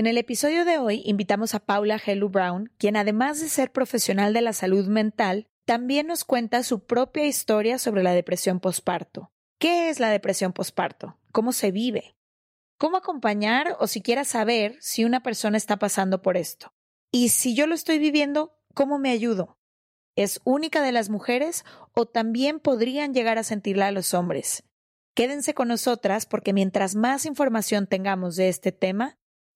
En el episodio de hoy invitamos a Paula Hellu Brown, quien además de ser profesional de la salud mental, también nos cuenta su propia historia sobre la depresión posparto. ¿Qué es la depresión posparto? ¿Cómo se vive? ¿Cómo acompañar o siquiera saber si una persona está pasando por esto? Y si yo lo estoy viviendo, ¿cómo me ayudo? ¿Es única de las mujeres o también podrían llegar a sentirla a los hombres? Quédense con nosotras porque mientras más información tengamos de este tema,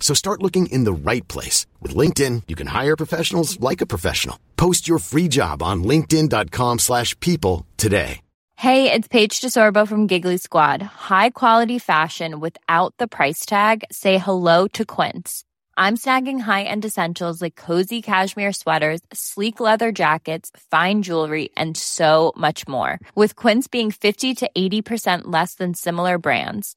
So start looking in the right place. With LinkedIn, you can hire professionals like a professional. Post your free job on linkedin.com slash people today. Hey, it's Paige DeSorbo from Giggly Squad. High quality fashion without the price tag. Say hello to Quince. I'm snagging high-end essentials like cozy cashmere sweaters, sleek leather jackets, fine jewelry, and so much more. With Quince being 50 to 80% less than similar brands.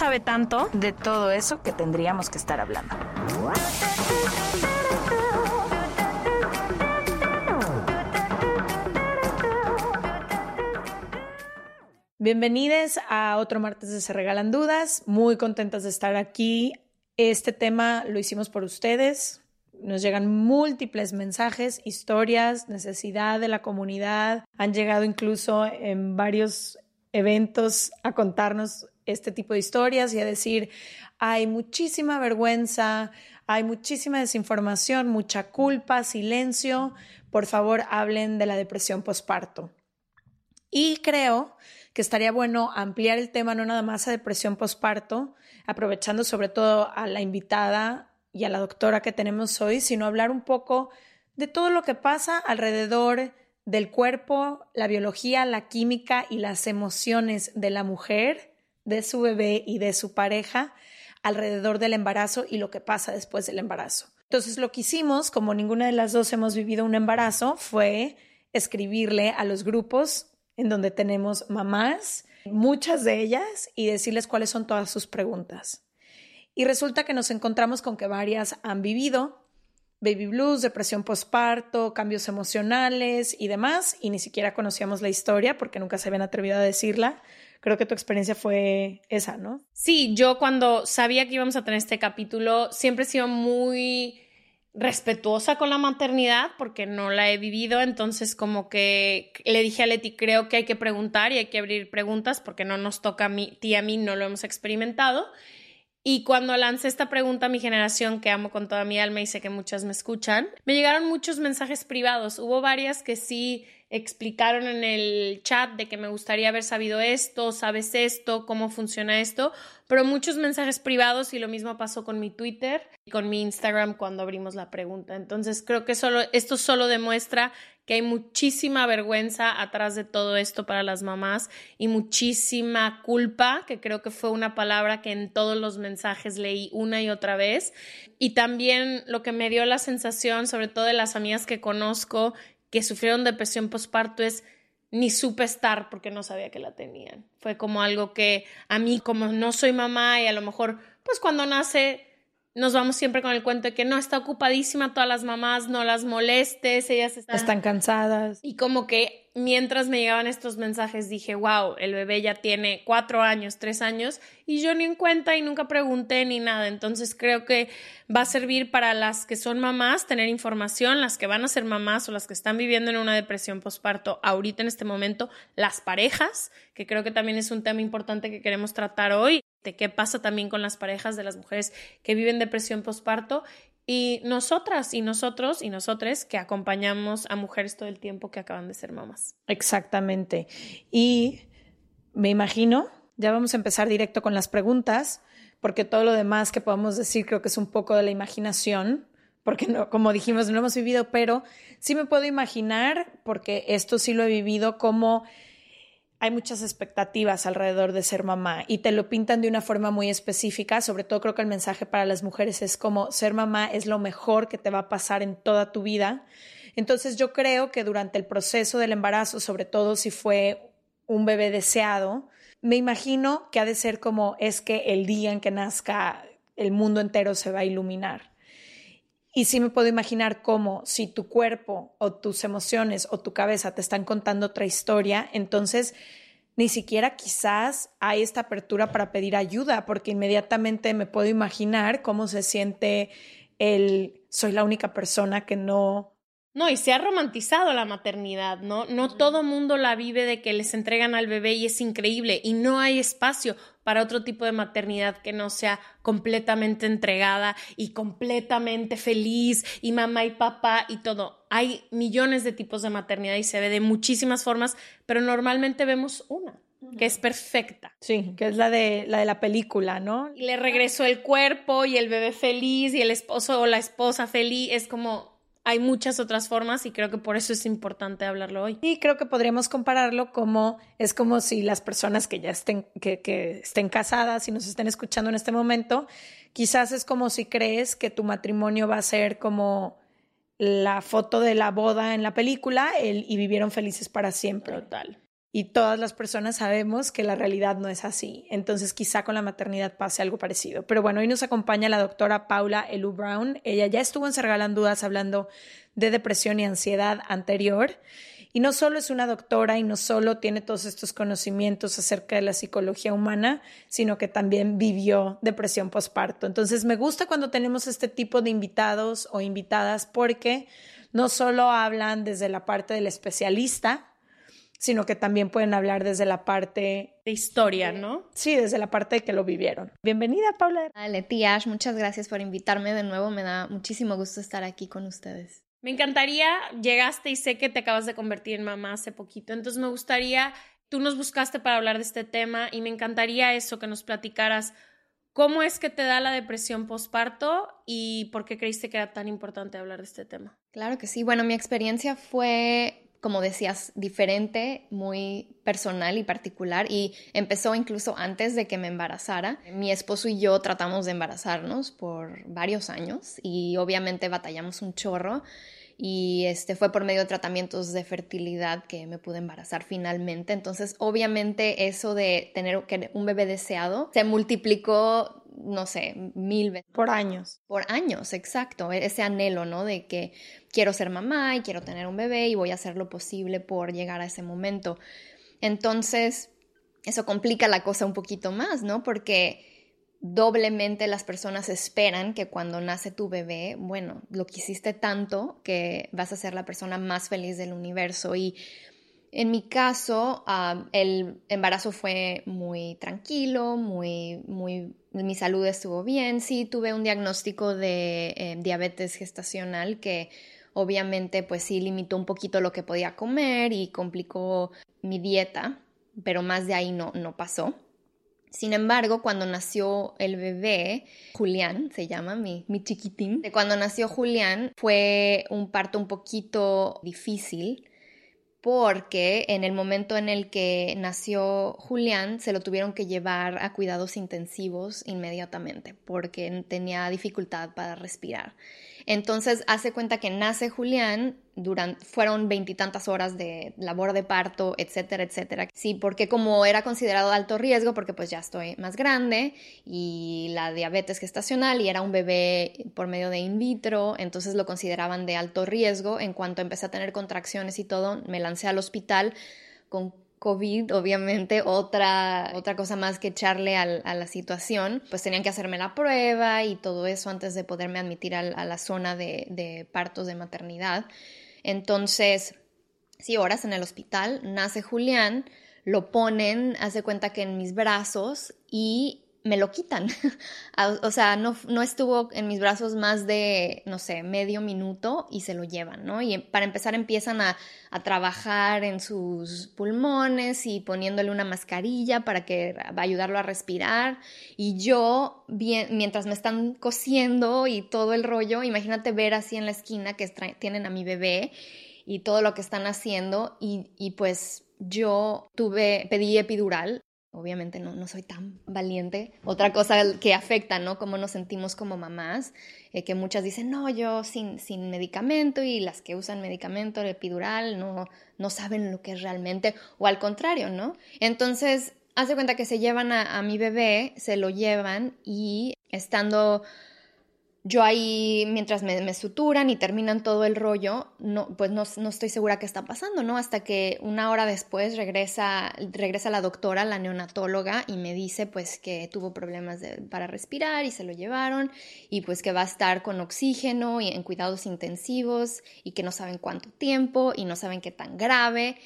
sabe tanto. de todo eso que tendríamos que estar hablando. Bienvenidos a otro martes de Se Regalan Dudas. Muy contentas de estar aquí. Este tema lo hicimos por ustedes. Nos llegan múltiples mensajes, historias, necesidad de la comunidad. Han llegado incluso en varios eventos a contarnos este tipo de historias y a decir, hay muchísima vergüenza, hay muchísima desinformación, mucha culpa, silencio. Por favor, hablen de la depresión posparto. Y creo que estaría bueno ampliar el tema no nada más a depresión posparto, aprovechando sobre todo a la invitada y a la doctora que tenemos hoy, sino hablar un poco de todo lo que pasa alrededor del cuerpo, la biología, la química y las emociones de la mujer, de su bebé y de su pareja alrededor del embarazo y lo que pasa después del embarazo. Entonces lo que hicimos, como ninguna de las dos hemos vivido un embarazo, fue escribirle a los grupos en donde tenemos mamás, muchas de ellas, y decirles cuáles son todas sus preguntas. Y resulta que nos encontramos con que varias han vivido baby blues, depresión postparto, cambios emocionales y demás, y ni siquiera conocíamos la historia porque nunca se habían atrevido a decirla. Creo que tu experiencia fue esa, ¿no? Sí, yo cuando sabía que íbamos a tener este capítulo, siempre he sido muy respetuosa con la maternidad porque no la he vivido, entonces como que le dije a Leti, creo que hay que preguntar y hay que abrir preguntas porque no nos toca a mí, ti a mí, no lo hemos experimentado. Y cuando lancé esta pregunta a mi generación, que amo con toda mi alma y sé que muchas me escuchan, me llegaron muchos mensajes privados. Hubo varias que sí explicaron en el chat de que me gustaría haber sabido esto, sabes esto, cómo funciona esto, pero muchos mensajes privados y lo mismo pasó con mi Twitter y con mi Instagram cuando abrimos la pregunta. Entonces creo que solo, esto solo demuestra que hay muchísima vergüenza atrás de todo esto para las mamás y muchísima culpa, que creo que fue una palabra que en todos los mensajes leí una y otra vez. Y también lo que me dio la sensación, sobre todo de las amigas que conozco que sufrieron depresión postparto, es ni supe estar porque no sabía que la tenían. Fue como algo que a mí, como no soy mamá y a lo mejor, pues cuando nace nos vamos siempre con el cuento de que no está ocupadísima todas las mamás, no las molestes, ellas están, están cansadas. Y como que mientras me llegaban estos mensajes dije, wow, el bebé ya tiene cuatro años, tres años, y yo ni en cuenta y nunca pregunté ni nada. Entonces creo que va a servir para las que son mamás tener información, las que van a ser mamás o las que están viviendo en una depresión postparto ahorita en este momento, las parejas, que creo que también es un tema importante que queremos tratar hoy de qué pasa también con las parejas de las mujeres que viven depresión postparto y nosotras y nosotros y nosotres que acompañamos a mujeres todo el tiempo que acaban de ser mamás. Exactamente. Y me imagino, ya vamos a empezar directo con las preguntas, porque todo lo demás que podamos decir creo que es un poco de la imaginación, porque como dijimos, no hemos vivido, pero sí me puedo imaginar, porque esto sí lo he vivido, como hay muchas expectativas alrededor de ser mamá y te lo pintan de una forma muy específica. Sobre todo creo que el mensaje para las mujeres es como ser mamá es lo mejor que te va a pasar en toda tu vida. Entonces yo creo que durante el proceso del embarazo, sobre todo si fue un bebé deseado, me imagino que ha de ser como es que el día en que nazca el mundo entero se va a iluminar. Y sí me puedo imaginar cómo si tu cuerpo o tus emociones o tu cabeza te están contando otra historia, entonces ni siquiera quizás hay esta apertura para pedir ayuda, porque inmediatamente me puedo imaginar cómo se siente el soy la única persona que no no, y se ha romantizado la maternidad, ¿no? No todo mundo la vive de que les entregan al bebé y es increíble y no hay espacio para otro tipo de maternidad que no sea completamente entregada y completamente feliz y mamá y papá y todo. Hay millones de tipos de maternidad y se ve de muchísimas formas, pero normalmente vemos una que es perfecta. Sí, que es la de la de la película, ¿no? Y le regresó el cuerpo y el bebé feliz y el esposo o la esposa feliz, es como hay muchas otras formas y creo que por eso es importante hablarlo hoy. Y creo que podríamos compararlo como es como si las personas que ya estén, que, que estén casadas y nos estén escuchando en este momento, quizás es como si crees que tu matrimonio va a ser como la foto de la boda en la película el, y vivieron felices para siempre. Total y todas las personas sabemos que la realidad no es así. Entonces quizá con la maternidad pase algo parecido. Pero bueno, hoy nos acompaña la doctora Paula Elu Brown. Ella ya estuvo en Sergalan Dudas hablando de depresión y ansiedad anterior. Y no solo es una doctora y no solo tiene todos estos conocimientos acerca de la psicología humana, sino que también vivió depresión postparto. Entonces me gusta cuando tenemos este tipo de invitados o invitadas porque no solo hablan desde la parte del especialista, sino que también pueden hablar desde la parte de historia, ¿no? Sí, desde la parte de que lo vivieron. Bienvenida, Paula. Dale, tía muchas gracias por invitarme de nuevo. Me da muchísimo gusto estar aquí con ustedes. Me encantaría, llegaste y sé que te acabas de convertir en mamá hace poquito, entonces me gustaría, tú nos buscaste para hablar de este tema y me encantaría eso, que nos platicaras cómo es que te da la depresión postparto y por qué creíste que era tan importante hablar de este tema. Claro que sí, bueno, mi experiencia fue como decías, diferente, muy personal y particular y empezó incluso antes de que me embarazara. Mi esposo y yo tratamos de embarazarnos por varios años y obviamente batallamos un chorro y este fue por medio de tratamientos de fertilidad que me pude embarazar finalmente. Entonces, obviamente eso de tener un bebé deseado se multiplicó no sé, mil veces. Por años. Por años, exacto. E-, ese anhelo, ¿no? De que quiero ser mamá y quiero tener un bebé y voy a hacer lo posible por llegar a ese momento. Entonces, eso complica la cosa un poquito más, ¿no? Porque doblemente las personas esperan que cuando nace tu bebé, bueno, lo quisiste tanto que vas a ser la persona más feliz del universo y en mi caso, el embarazo fue muy tranquilo, muy, muy, mi salud estuvo bien. Sí, tuve un diagnóstico de eh, diabetes gestacional que obviamente pues sí limitó un poquito lo que podía comer y complicó mi dieta, pero más de ahí no, no pasó. Sin embargo, cuando nació el bebé, Julián se llama mi, mi chiquitín, cuando nació Julián fue un parto un poquito difícil porque en el momento en el que nació Julián se lo tuvieron que llevar a cuidados intensivos inmediatamente porque tenía dificultad para respirar. Entonces hace cuenta que nace Julián, durante, fueron veintitantas horas de labor de parto, etcétera, etcétera. Sí, porque como era considerado alto riesgo, porque pues ya estoy más grande y la diabetes gestacional y era un bebé por medio de in vitro, entonces lo consideraban de alto riesgo. En cuanto empecé a tener contracciones y todo, me lancé al hospital con COVID, obviamente, otra, otra cosa más que echarle a la situación, pues tenían que hacerme la prueba y todo eso antes de poderme admitir a, la zona de, de, partos de maternidad. Entonces, sí, horas en el hospital, nace Julián, lo ponen, hace cuenta que en mis brazos y me lo quitan. o sea, no, no, estuvo en mis brazos más de, no sé, medio minuto y se lo llevan, ¿no? Y para empezar empiezan a, a trabajar en sus pulmones y poniéndole una mascarilla para que va a ayudarlo a respirar. Y yo, bien, mientras me están cosiendo y todo el rollo, imagínate ver así en la esquina que tienen a mi bebé y todo lo que están haciendo y, y pues yo tuve, pedí epidural Obviamente no, no, soy tan valiente. Otra cosa que afecta, ¿no? Cómo nos sentimos como mamás, eh, que muchas dicen, no, yo sin, sin medicamento y las que usan medicamento, epidural, no, no saben lo que es realmente, o al contrario, ¿no? Entonces, hace cuenta que se llevan a mi bebé, se lo llevan y estando yo ahí, mientras me, suturan y terminan todo el rollo, no, pues no, estoy segura qué está pasando, ¿no? Hasta que una hora después regresa, regresa la doctora, la neonatóloga, y me dice pues que tuvo problemas para respirar y se lo llevaron, y pues que va a estar con oxígeno y en cuidados intensivos, y que no saben cuánto tiempo, y no saben qué tan grave.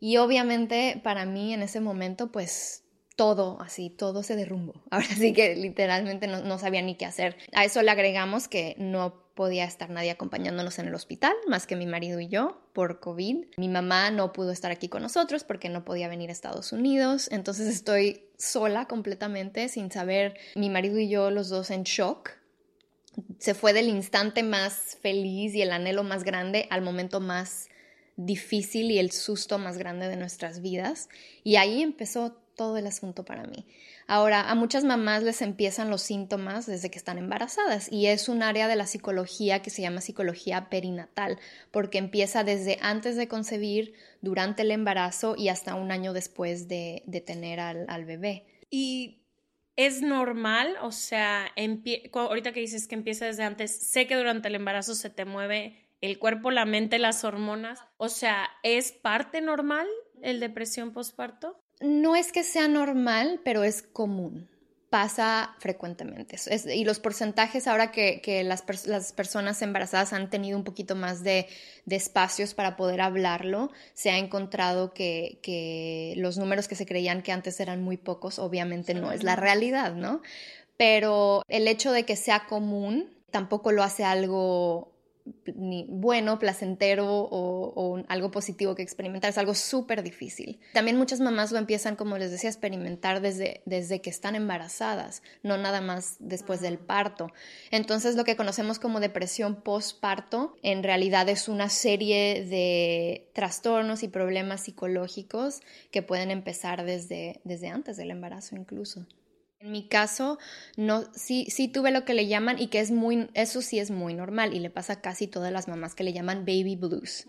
Y obviamente para mí en ese momento pues todo, así, todo se derrumbó. Ahora sí que literalmente no, sabía ni qué hacer. A eso le agregamos que no podía estar nadie acompañándonos en el hospital, más que mi marido y yo, por COVID. Mi mamá no pudo estar aquí con nosotros porque no podía venir a Estados Unidos. Entonces estoy sola completamente, sin saber, mi marido y yo los dos en shock. Se fue del instante más feliz y el anhelo más grande al momento más difícil y el susto más grande de nuestras vidas. Y ahí empezó todo el asunto para mí. Ahora, a muchas mamás les empiezan los síntomas desde que están embarazadas y es un área de la psicología que se llama psicología perinatal, porque empieza desde antes de concebir, durante el embarazo y hasta un año después de, tener al, bebé. Y es normal, o sea, ahorita que dices que empieza desde antes, sé que durante el embarazo se te mueve el cuerpo, la mente, las hormonas, o sea, ¿es parte normal el depresión postparto? No es que sea normal, pero es común. Pasa frecuentemente. y los porcentajes, ahora que, las, personas embarazadas han tenido un poquito más de, espacios para poder hablarlo, se ha encontrado que, los números que se creían que antes eran muy pocos, obviamente no es la realidad, ¿no? Pero el hecho de que sea común tampoco lo hace algo ni bueno, placentero o, algo positivo que experimentar. Es algo súper difícil. También muchas mamás lo empiezan, como les decía, a experimentar desde, desde que están embarazadas, no nada más después del parto. Entonces lo que conocemos como depresión postparto en realidad es una serie de trastornos y problemas psicológicos que pueden empezar desde, desde antes del embarazo incluso. En mi caso, no, sí, sí tuve lo que le llaman y que es muy, eso sí es muy normal y le pasa a casi todas las mamás que le llaman baby blues,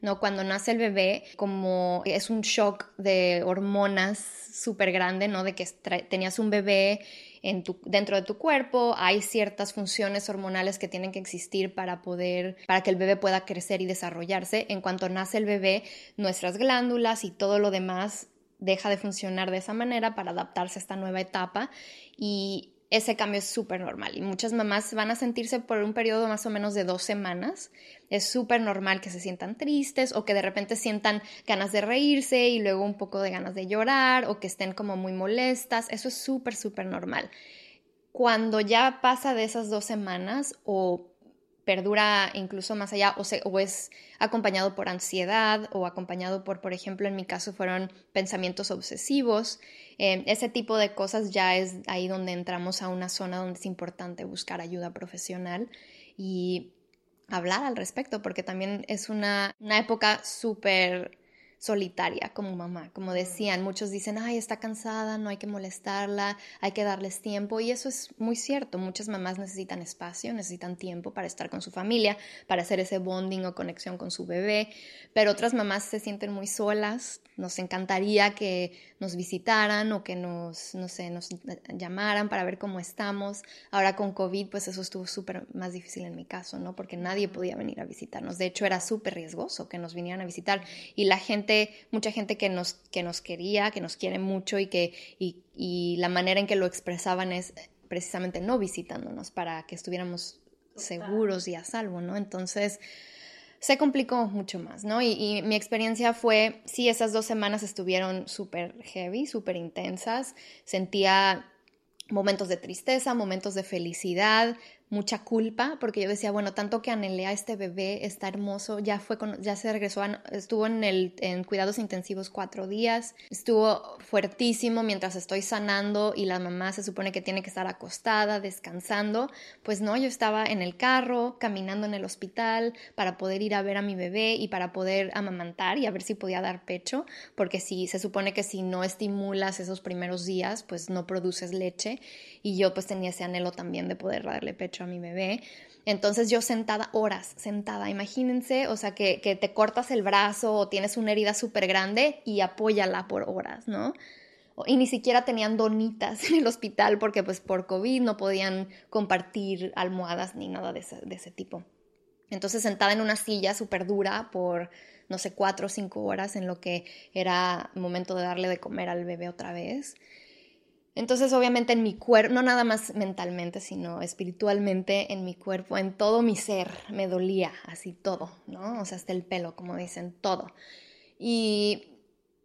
¿no? Cuando nace el bebé, como es un shock de hormonas súper grande, ¿no? De que tenías un bebé en tu, dentro de tu cuerpo, hay ciertas funciones hormonales que tienen que existir para poder, para que el bebé pueda crecer y desarrollarse. En cuanto nace el bebé, nuestras glándulas y todo lo demás deja de funcionar de esa manera para adaptarse a esta nueva etapa y ese cambio es súper normal y muchas mamás van a sentirse por un periodo más o menos de dos semanas. Es súper normal que se sientan tristes o que de repente sientan ganas de reírse y luego un poco de ganas de llorar o que estén como muy molestas. Eso es súper, súper normal. Cuando ya pasa de esas dos semanas o perdura incluso más allá o, es acompañado por ansiedad o acompañado por, por ejemplo, en mi caso fueron pensamientos obsesivos. Eh, ese tipo de cosas ya es ahí donde entramos a una zona donde es importante buscar ayuda profesional y hablar al respecto, porque también es una, una época súper solitaria como mamá. Como decían, muchos dicen, ay, está cansada, no hay que molestarla, hay que darles tiempo. Y eso es muy cierto. Muchas mamás necesitan espacio, necesitan tiempo para estar con su familia, para hacer ese bonding o conexión con su bebé. Pero otras mamás se sienten muy solas. Nos encantaría que nos visitaran o que nos, no sé, nos llamaran para ver cómo estamos. Ahora con COVID, pues eso estuvo súper más difícil en mi caso, ¿no? Porque nadie podía venir a visitarnos. De hecho, era súper riesgoso que nos vinieran a visitar. Y la gente mucha gente que nos, que nos quería, que nos quiere mucho y que y, la manera en que lo expresaban es precisamente no visitándonos para que estuviéramos seguros y a salvo, ¿no? Entonces se complicó mucho más, ¿no? Y, mi experiencia fue, sí, esas dos semanas estuvieron súper heavy, súper intensas, sentía momentos de tristeza, momentos de felicidad, mucha culpa, porque yo decía, bueno, tanto que anhelé a este bebé, está hermoso, ya fue con, ya se regresó, estuvo en en cuidados intensivos cuatro días, estuvo fuertísimo mientras estoy sanando y la mamá se supone que tiene que estar acostada, descansando, pues no, yo estaba en el carro, caminando en el hospital para poder ir a ver a mi bebé y para poder amamantar y a ver si podía dar pecho, porque si se supone que si no estimulas esos primeros días, pues no produces leche y yo pues tenía ese anhelo también de poder darle pecho a mi bebé. Entonces yo sentada horas, sentada, imagínense, o sea, que, te cortas el brazo o tienes una herida súper grande y apóyala por horas, ¿no? Y ni siquiera tenían donitas en el hospital porque pues por COVID no podían compartir almohadas ni nada de ese, de ese tipo. Entonces sentada en una silla súper dura por, no sé, cuatro o cinco horas en lo que era momento de darle de comer al bebé otra vez. Entonces, obviamente en mi cuerpo, no nada más mentalmente, sino espiritualmente, en mi cuerpo, en todo mi ser, me dolía así todo, ¿no? O sea, hasta el pelo, como dicen, todo. Y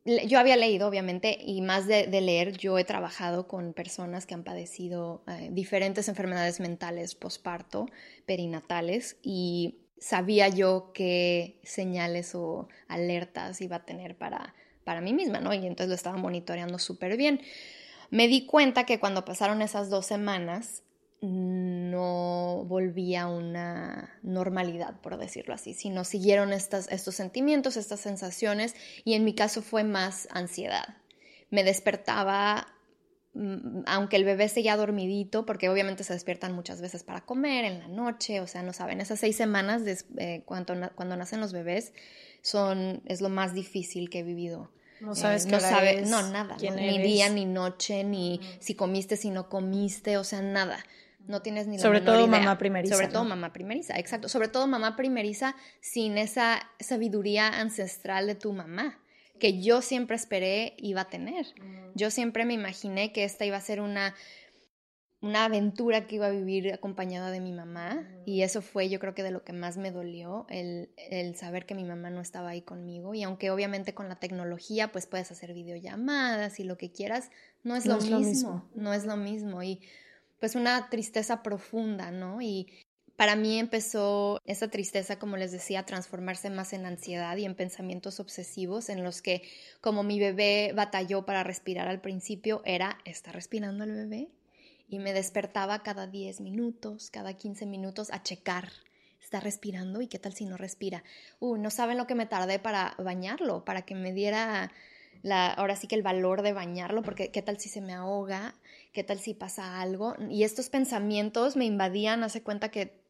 yo había leído, obviamente, y más de, leer, yo he trabajado con personas que han padecido eh, diferentes enfermedades mentales posparto, perinatales, y sabía yo qué señales o alertas iba a tener para, para mí misma, ¿no? Y entonces lo estaba monitoreando súper bien. Me di cuenta que cuando pasaron esas dos semanas no volvía a una normalidad, por decirlo así, sino siguieron estos sentimientos, estas sensaciones y en mi caso fue más ansiedad. Me despertaba, mm, aunque el bebé seguía dormidito, porque obviamente se despiertan muchas veces para comer en la noche, o sea, no saben, esas seis semanas eh, cuando, cuando nacen los bebés son, es lo más difícil que he vivido no eh, sabes no sabe, no nada, ni día ni noche, ni si comiste, si no comiste, o sea, nada. No tienes ni la Sobre todo mamá primeriza. Sobre todo mamá primeriza, exacto. Sobre todo mamá primeriza sin esa sabiduría ancestral de tu mamá que yo siempre esperé iba a tener. Yo siempre me imaginé que esta iba a ser una una aventura que iba a vivir acompañada de mi mamá y eso fue yo creo que de lo que más me dolió, el, el, saber que mi mamá no estaba ahí conmigo y aunque obviamente con la tecnología pues puedes hacer videollamadas y lo que quieras, no es, lo, mismo, no es lo mismo y pues una tristeza profunda, ¿no? Y para mí empezó esa tristeza, como les decía, a transformarse más en ansiedad y en pensamientos obsesivos en los que como mi bebé batalló para respirar al principio era, ¿está respirando el bebé? Y me despertaba cada 10 minutos, cada 15 minutos a checar. ¿Está respirando? ¿Y qué tal si no respira? Uh, no saben lo que me tardé para bañarlo, para que me diera la, ahora sí que el valor de bañarlo, porque qué tal si se me ahoga, qué tal si pasa algo. Y estos pensamientos me invadían, hace cuenta que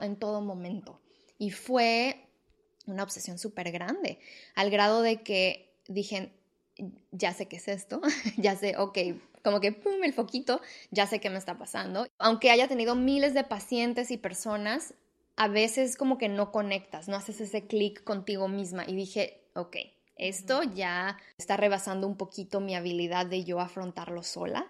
en todo momento. Y fue una obsesión súper grande, al grado de que dije, ya sé qué es esto, ya sé, ok, como que, ¡pum!, el foquito, ya sé qué me está pasando. Aunque haya tenido miles de pacientes y personas, a veces como que no conectas, no haces ese clic contigo misma. Y dije, ok, esto ya está rebasando un poquito mi habilidad de yo afrontarlo sola.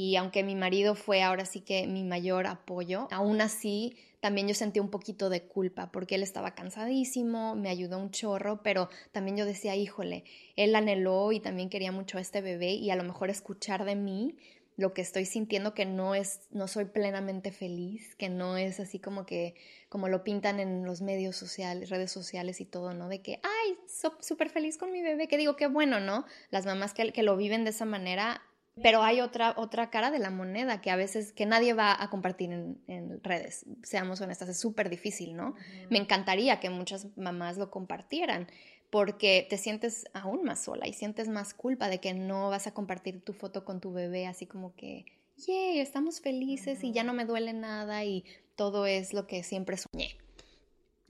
Y aunque mi marido fue ahora sí que mi mayor apoyo, aún así también yo sentí un poquito de culpa porque él estaba cansadísimo, me ayudó un chorro, pero también yo decía, híjole, él anheló y también quería mucho a este bebé y a lo mejor escuchar de mí lo que estoy sintiendo que no es, no soy plenamente feliz, que no es así como que, como lo pintan en los medios sociales, redes sociales y todo, ¿no? De que, ay, súper feliz con mi bebé, que digo, qué bueno, ¿no? Las mamás que, que lo viven de esa manera, pero hay otra, otra cara de la moneda que a veces que nadie va a compartir en, redes, seamos honestas, es súper difícil, ¿no? Me encantaría que muchas mamás lo compartieran, porque te sientes aún más sola y sientes más culpa de que no vas a compartir tu foto con tu bebé así como que, yay, estamos felices y ya no me duele nada y todo es lo que siempre soñé.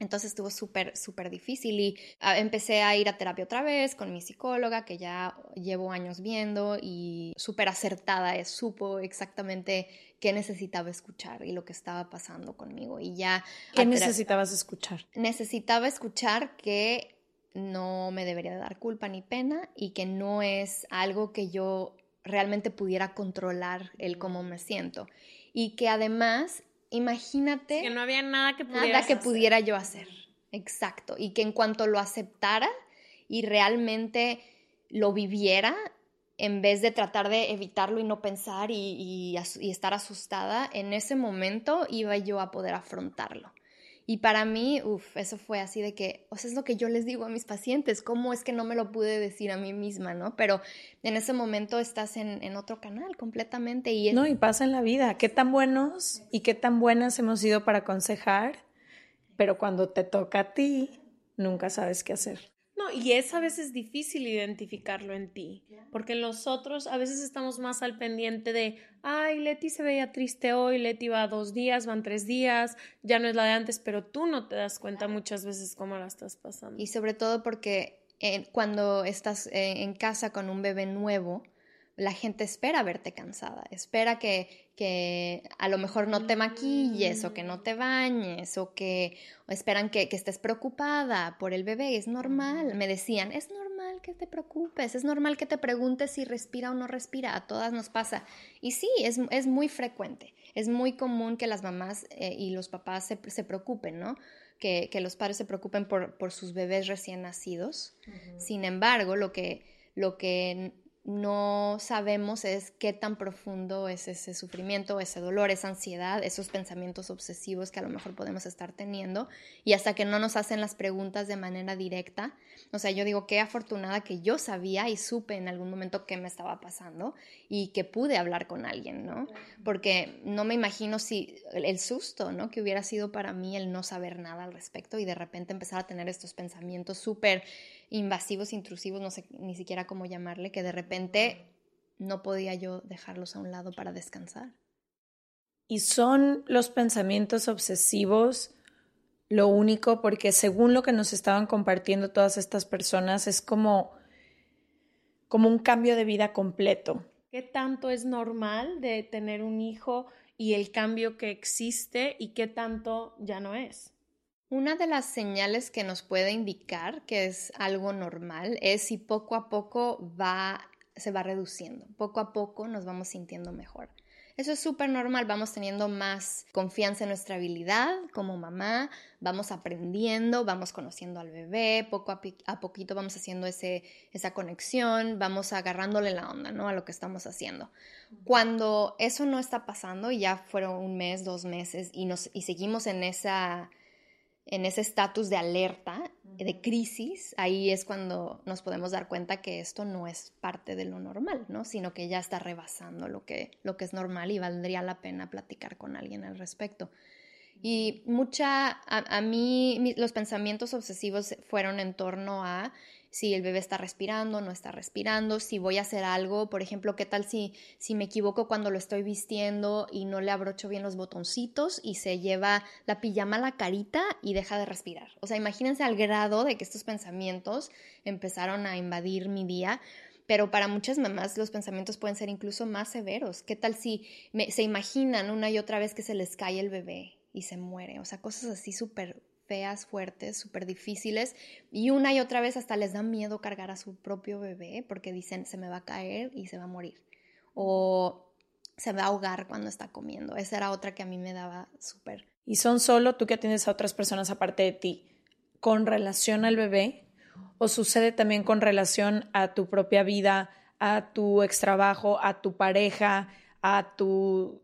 Entonces estuvo súper, súper difícil y ah, empecé a ir a terapia otra vez con mi psicóloga que ya llevo años viendo y súper acertada, es, supo exactamente qué necesitaba escuchar y lo que estaba pasando conmigo. Y ya... ¿Qué necesitabas escuchar? Necesitaba escuchar que no me debería dar culpa ni pena y que no es algo que yo realmente pudiera controlar el cómo me siento. Y que además imagínate... Que no había nada que, nada que pudiera yo hacer. Exacto. Y que en cuanto lo aceptara y realmente lo viviera, en vez de tratar de evitarlo y no pensar y, y, estar asustada, en ese momento iba yo a poder afrontarlo. Y para mí, uff, eso fue así de que, o sea, es lo que yo les digo a mis pacientes, cómo es que no me lo pude decir a mí misma, ¿no? Pero en ese momento estás en, en otro canal completamente y... No, y pasa en la vida, qué tan buenos y qué tan buenas hemos sido para aconsejar, pero cuando te toca a ti, nunca sabes qué hacer. No, y es a veces difícil identificarlo en ti, porque en los otros a veces estamos más al pendiente de, ay, Leti se veía triste hoy, Leti va dos días, van tres días, ya no es la de antes, pero tú no te das cuenta muchas veces cómo la estás pasando. Y sobre todo porque eh, cuando estás eh, en casa con un bebé nuevo, la gente espera verte cansada, espera que, que a lo mejor no te maquilles o que no te bañes o que esperan que, que, estés preocupada por el bebé. Es normal, me decían, es normal que te preocupes, es normal que te preguntes si respira o no respira, a todas nos pasa. Y sí, es, es muy frecuente, es muy común que las mamás eh, y los papás se, se preocupen, ¿no? Que, que, los padres se preocupen por, por sus bebés recién nacidos. Sin embargo, lo que, lo que no sabemos es qué tan profundo es ese sufrimiento, ese dolor, esa ansiedad, esos pensamientos obsesivos que a lo mejor podemos estar teniendo y hasta que no nos hacen las preguntas de manera directa. O sea, yo digo, qué afortunada que yo sabía y supe en algún momento qué me estaba pasando y que pude hablar con alguien, ¿no? Porque no me imagino si el susto, ¿no? Que hubiera sido para mí el no saber nada al respecto y de repente empezar a tener estos pensamientos súper invasivos, intrusivos, no sé ni siquiera cómo llamarle, que de repente no podía yo dejarlos a un lado para descansar. Y son los pensamientos obsesivos lo único, porque según lo que nos estaban compartiendo todas estas personas, es como, como un cambio de vida completo. ¿Qué tanto es normal de tener un hijo y el cambio que existe y qué tanto ya no es? Una de las señales que nos puede indicar que es algo normal es si poco a poco va, se va reduciendo. Poco a poco nos vamos sintiendo mejor. Eso es súper normal, vamos teniendo más confianza en nuestra habilidad como mamá, vamos aprendiendo, vamos conociendo al bebé, poco a, poquito vamos haciendo ese, esa conexión, vamos agarrándole la onda ¿no? a lo que estamos haciendo. Cuando eso no está pasando y ya fueron un mes, dos meses y, nos, y seguimos en esa en ese estatus de alerta, de crisis, ahí es cuando nos podemos dar cuenta que esto no es parte de lo normal, ¿no? Sino que ya está rebasando lo que, lo que es normal y valdría la pena platicar con alguien al respecto. Y mucha, a, a mí los pensamientos obsesivos fueron en torno a si el bebé está respirando, no está respirando, si voy a hacer algo, por ejemplo, qué tal si, si me equivoco cuando lo estoy vistiendo y no le abrocho bien los botoncitos y se lleva la pijama a la carita y deja de respirar. O sea, imagínense al grado de que estos pensamientos empezaron a invadir mi día. Pero para muchas mamás los pensamientos pueden ser incluso más severos. ¿Qué tal si se imaginan una y otra vez que se les cae el bebé y se muere? O sea, cosas así súper feas, fuertes, súper difíciles y una y otra vez hasta les da miedo cargar a su propio bebé porque dicen se me va a caer y se va a morir o se va a ahogar cuando está comiendo. Esa era otra que a mí me daba súper. ¿Y son solo tú que atiendes a otras personas aparte de ti con relación al bebé o sucede también con relación a tu propia vida, a tu extrabajo, a tu pareja, a tu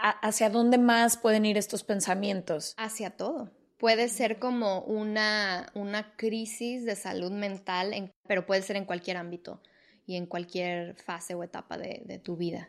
hacia dónde más pueden ir estos pensamientos? Hacia todo puede ser como una, una crisis de salud mental, pero puede ser en cualquier ámbito y en cualquier fase o etapa de tu vida.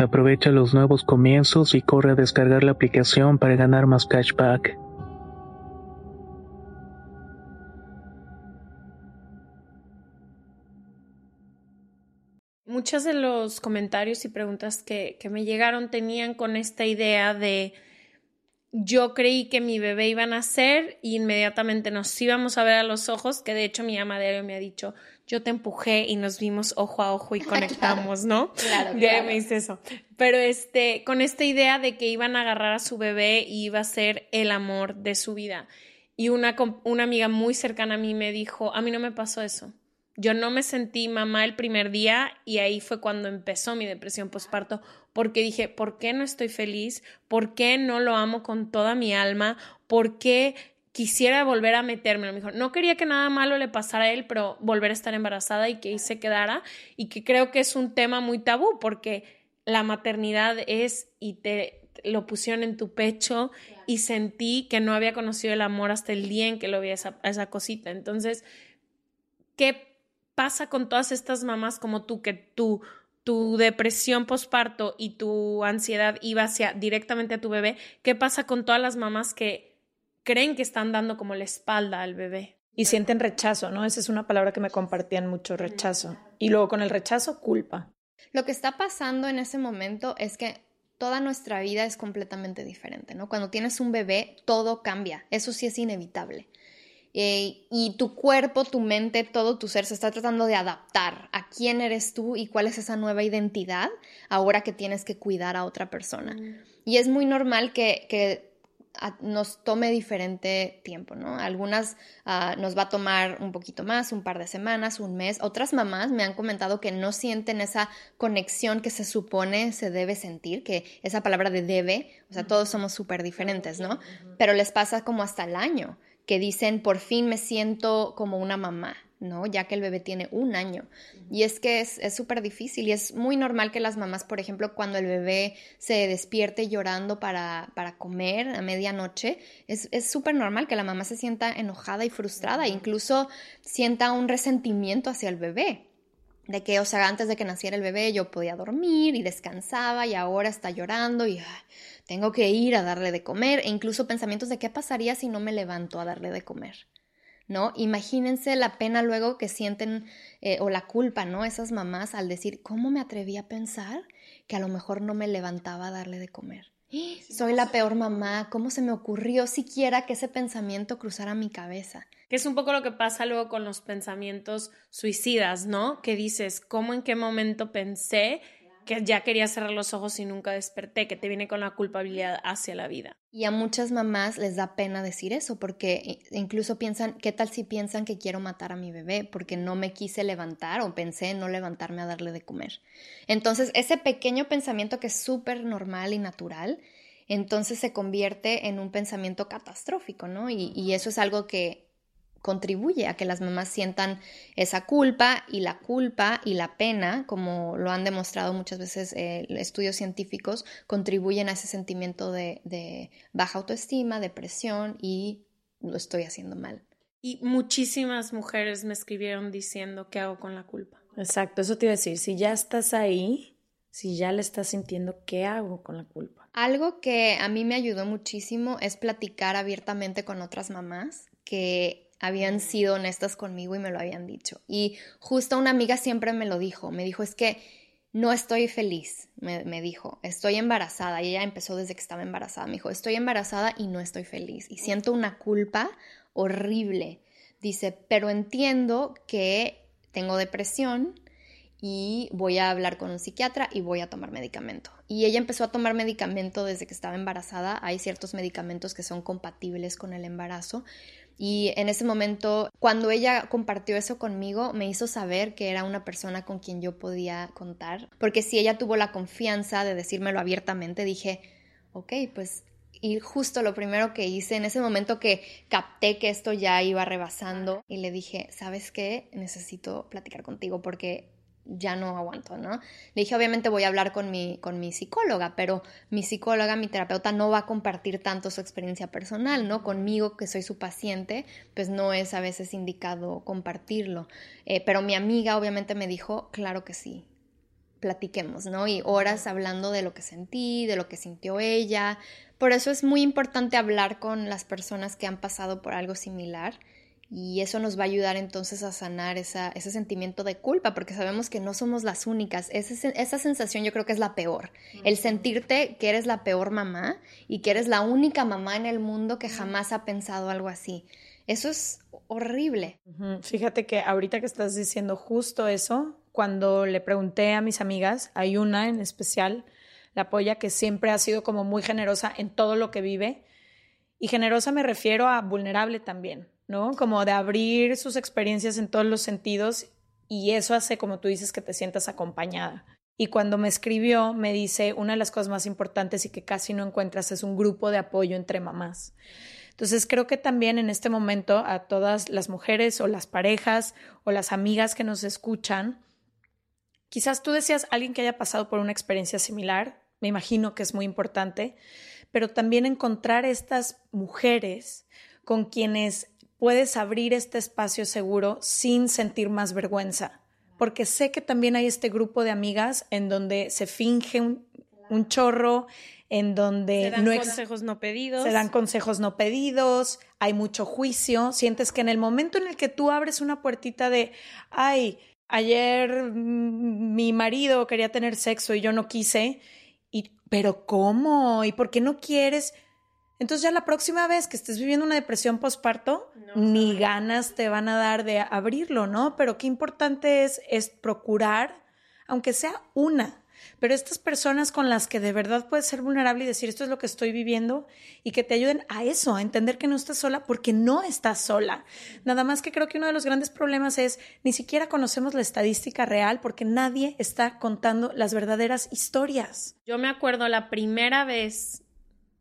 Aprovecha los nuevos comienzos y corre a descargar la aplicación para ganar más cashback. Muchos de los comentarios y preguntas que, que me llegaron tenían con esta idea de yo creí que mi bebé iba a nacer y inmediatamente nos íbamos a ver a los ojos, que de hecho mi ama me ha dicho, yo te empujé y nos vimos ojo a ojo y conectamos, ¿no? Claro, Ya me dice eso. Pero este, con esta idea de que iban a agarrar a su bebé y iba a ser el amor de su vida. Y una, una amiga muy cercana a mí me dijo, a mí no me pasó eso. Yo no me sentí mamá el primer día y ahí fue cuando empezó mi depresión postparto, porque dije, ¿por qué no estoy feliz? ¿Por qué no lo amo con toda mi alma? ¿Por qué quisiera volver a meterme. Me dijo, no quería que nada malo le pasara a él, pero volver a estar embarazada y que ahí se quedara. Y que creo que es un tema muy tabú porque la maternidad es y te lo pusieron en tu pecho y sentí que no había conocido el amor hasta el día en que lo vi a esa, esa cosita. Entonces, ¿qué pasa con todas estas mamás como tú que tú tu depresión posparto y tu ansiedad iba hacia directamente a tu bebé, ¿qué pasa con todas las mamás que creen que están dando como la espalda al bebé. Y sienten rechazo, ¿no? Esa es una palabra que me compartían mucho, rechazo. Y luego con el rechazo, culpa. Lo que está pasando en ese momento es que toda nuestra vida es completamente diferente, ¿no? Cuando tienes un bebé, todo cambia. Eso sí es inevitable. Eh, y tu cuerpo, tu mente, todo tu ser se está tratando de adaptar a quién eres tú y cuál es esa nueva identidad ahora que tienes que cuidar a otra persona. Mm. Y es muy normal que, que nos tome diferente tiempo, ¿no? Algunas ah, nos va a tomar un poquito más, un par de semanas, un mes. Otras mamás me han comentado que no sienten esa conexión que se supone se debe sentir, que esa palabra de debe, o sea, todos somos súper diferentes, ¿no? Pero les pasa como hasta el año, que dicen, por fin me siento como una mamá. ¿No? Ya que el bebé tiene un año. Y es que es súper difícil y es muy normal que las mamás, por ejemplo, cuando el bebé se despierte llorando para, para comer a medianoche, es súper normal que la mamá se sienta enojada y frustrada, incluso sienta un resentimiento hacia el bebé. De que, o sea, antes de que naciera el bebé yo podía dormir y descansaba y ahora está llorando y tengo que ir a darle de comer e incluso pensamientos de qué pasaría si no me levanto a darle de comer. ¿No? Imagínense la pena luego que sienten eh, o la culpa, ¿no? Esas mamás al decir, ¿cómo me atreví a pensar que a lo mejor no me levantaba a darle de comer? Soy la peor mamá, ¿cómo se me ocurrió siquiera que ese pensamiento cruzara mi cabeza? Que es un poco lo que pasa luego con los pensamientos suicidas, ¿no? Que dices, ¿cómo en qué momento pensé que ya quería cerrar los ojos y nunca desperté, que te viene con la culpabilidad hacia la vida. Y a muchas mamás les da pena decir eso, porque incluso piensan, ¿qué tal si piensan que quiero matar a mi bebé? Porque no me quise levantar o pensé en no levantarme a darle de comer. Entonces, ese pequeño pensamiento que es súper normal y natural, entonces se convierte en un pensamiento catastrófico, ¿no? Y, y eso es algo que contribuye a que las mamás sientan esa culpa y la culpa y la pena, como lo han demostrado muchas veces eh, estudios científicos, contribuyen a ese sentimiento de, baja autoestima, depresión y lo estoy haciendo mal. Y muchísimas mujeres me escribieron diciendo qué hago con la culpa. Exacto, eso te iba a decir, si ya estás ahí, si ya le estás sintiendo, ¿qué hago con la culpa? Algo que a mí me ayudó muchísimo es platicar abiertamente con otras mamás que habían sido honestas conmigo y me lo habían dicho. Y justo una amiga siempre me lo dijo, me dijo, es que no estoy feliz, me, dijo, estoy embarazada. Y ella empezó desde que estaba embarazada, me dijo, estoy embarazada y no estoy feliz. Y siento una culpa horrible. Dice, pero entiendo que tengo depresión y voy a hablar con un psiquiatra y voy a tomar medicamento. Y ella empezó a tomar medicamento desde que estaba embarazada. Hay ciertos medicamentos que son compatibles con el embarazo, y en ese momento, cuando ella compartió eso conmigo, me hizo saber que era una persona con quien yo podía contar, porque si ella tuvo la confianza de decírmelo abiertamente, dije, ok, pues y justo lo primero que hice en ese momento que capté que esto ya iba rebasando y le dije, ¿sabes qué? Necesito platicar contigo porque ya no aguanto, ¿no? Le dije, obviamente voy a hablar con mi, con mi psicóloga, pero mi psicóloga, mi terapeuta no va a compartir tanto su experiencia personal, ¿no? Conmigo, que soy su paciente, pues no es a veces indicado compartirlo. Eh, pero mi amiga obviamente me dijo, claro que sí, platiquemos, ¿no? Y horas hablando de lo que sentí, de lo que sintió ella. Por eso es muy importante hablar con las personas que han pasado por algo similar y eso nos va a ayudar entonces a sanar esa, ese sentimiento de culpa, porque sabemos que no somos las únicas. esa sensación yo creo que es la peor. El sentirte que eres la peor mamá y que eres la única mamá en el mundo que jamás ha pensado algo así. Eso es horrible. Fíjate que ahorita que estás diciendo justo eso, cuando le pregunté a mis amigas, hay una en especial, la polla, que siempre ha sido como muy generosa en todo lo que vive. Y generosa me refiero a vulnerable también. ¿No? Como de abrir sus experiencias en todos los sentidos y eso hace, como tú dices, que te sientas acompañada. Y cuando me escribió, me dice, una de las cosas más importantes y que casi no encuentras es un grupo de apoyo entre mamás. Entonces creo que también en este momento a todas las mujeres o las parejas o las amigas que nos escuchan, quizás tú decías alguien que haya pasado por una experiencia similar, me imagino que es muy importante, pero también encontrar estas mujeres con quienes puedes abrir este espacio seguro sin sentir más vergüenza. Porque sé que también hay este grupo de amigas en donde se finge un, chorro, en donde se dan consejos no pedidos. Se dan consejos no pedidos, hay mucho juicio. Sientes que en el momento en el que tú abres una puertita de, ay, ayer mi marido quería tener sexo y yo no quise, y, pero ¿cómo? ¿Y por qué no quieres? Entonces ya la próxima vez que estés viviendo una depresión postparto, ni ganas te van a dar de abrirlo, ¿no? Pero qué importante es, es procurar, aunque sea una, pero estas personas con las que de verdad puedes ser vulnerable y decir esto es lo que estoy viviendo y que te ayuden a eso, a entender que no estás sola porque no estás sola. Nada más que creo que uno de los grandes problemas es ni siquiera conocemos la estadística real porque nadie está contando las verdaderas historias. Yo me acuerdo la primera vez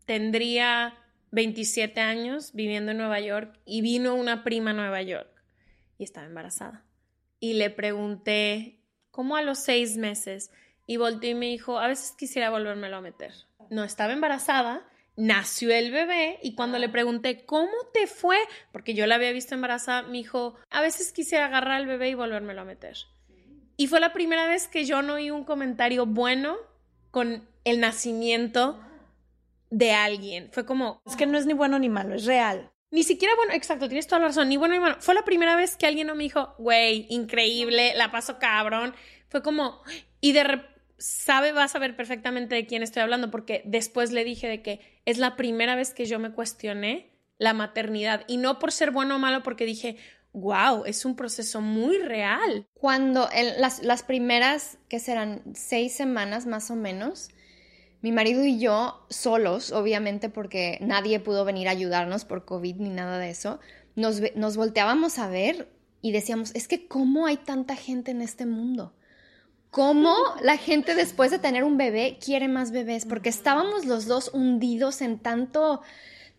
tendría 27 años viviendo en Nueva York y vino una prima a Nueva York. y estaba embarazada. Y le pregunté, ¿cómo a los seis meses? Y volteó y me dijo, a veces quisiera volvérmelo a meter. No estaba embarazada, nació el bebé y cuando le pregunté, ¿cómo te fue? Porque yo la había visto embarazada, me dijo, a veces quisiera agarrar al bebé y volvérmelo a meter. Y fue la primera vez que yo no oí un comentario bueno con el nacimiento de alguien. Fue como... Es que no es ni bueno ni malo, es real. Ni siquiera bueno, exacto, tienes toda la razón, ni bueno ni malo. Fue la primera vez que alguien no me dijo, güey, increíble, la paso cabrón. Fue como, y de sabe, va a saber perfectamente de quién estoy hablando, porque después le dije de que es la primera vez que yo me cuestioné la maternidad. Y no por ser bueno o malo, porque dije, wow, es un proceso muy real. Cuando las, las primeras, que serán seis semanas más o menos, mi marido y yo, solos, obviamente porque nadie pudo venir a ayudarnos por COVID ni nada de eso, nos, nos volteábamos a ver y decíamos, es que ¿cómo hay tanta gente en este mundo? ¿Cómo la gente después de tener un bebé quiere más bebés? Porque estábamos los dos hundidos en tanto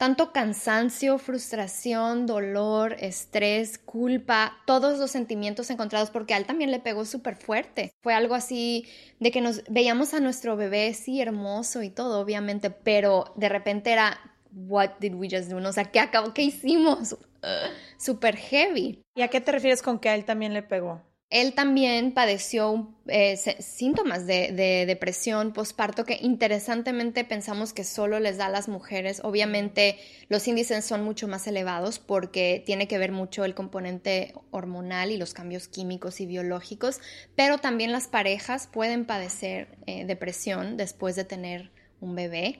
tanto cansancio, frustración, dolor, estrés, culpa, todos los sentimientos encontrados, porque a él también le pegó súper fuerte. Fue algo así de que nos veíamos a nuestro bebé, sí, hermoso y todo, obviamente, pero de repente era, what did we just do? O sea, ¿qué acabó? ¿Qué hicimos? Súper heavy. ¿Y a qué te refieres con que a él también le pegó? Él también padeció eh, síntomas de, depresión postparto que interesantemente pensamos que solo les da a las mujeres. Obviamente los índices son mucho más elevados porque tiene que ver mucho el componente hormonal y los cambios químicos y biológicos, pero también las parejas pueden padecer eh, depresión después de tener un bebé.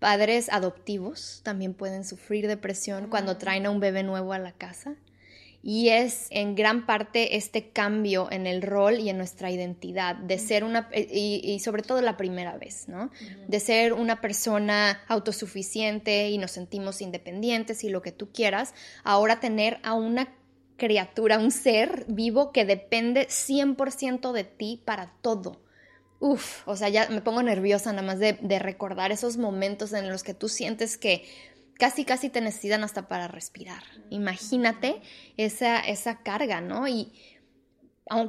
Padres adoptivos también pueden sufrir depresión cuando traen a un bebé nuevo a la casa y es en gran parte este cambio en el rol y en nuestra identidad, de ser una, eh, y, sobre todo la primera vez, ¿no? De ser una persona autosuficiente y nos sentimos independientes y lo que tú quieras, ahora tener a una criatura, un ser vivo que depende 100% de ti para todo. Uf, o sea, ya me pongo nerviosa nada más de, de recordar esos momentos en los que tú sientes que casi casi te necesitan hasta para respirar. Imagínate esa, esa carga, ¿no? Y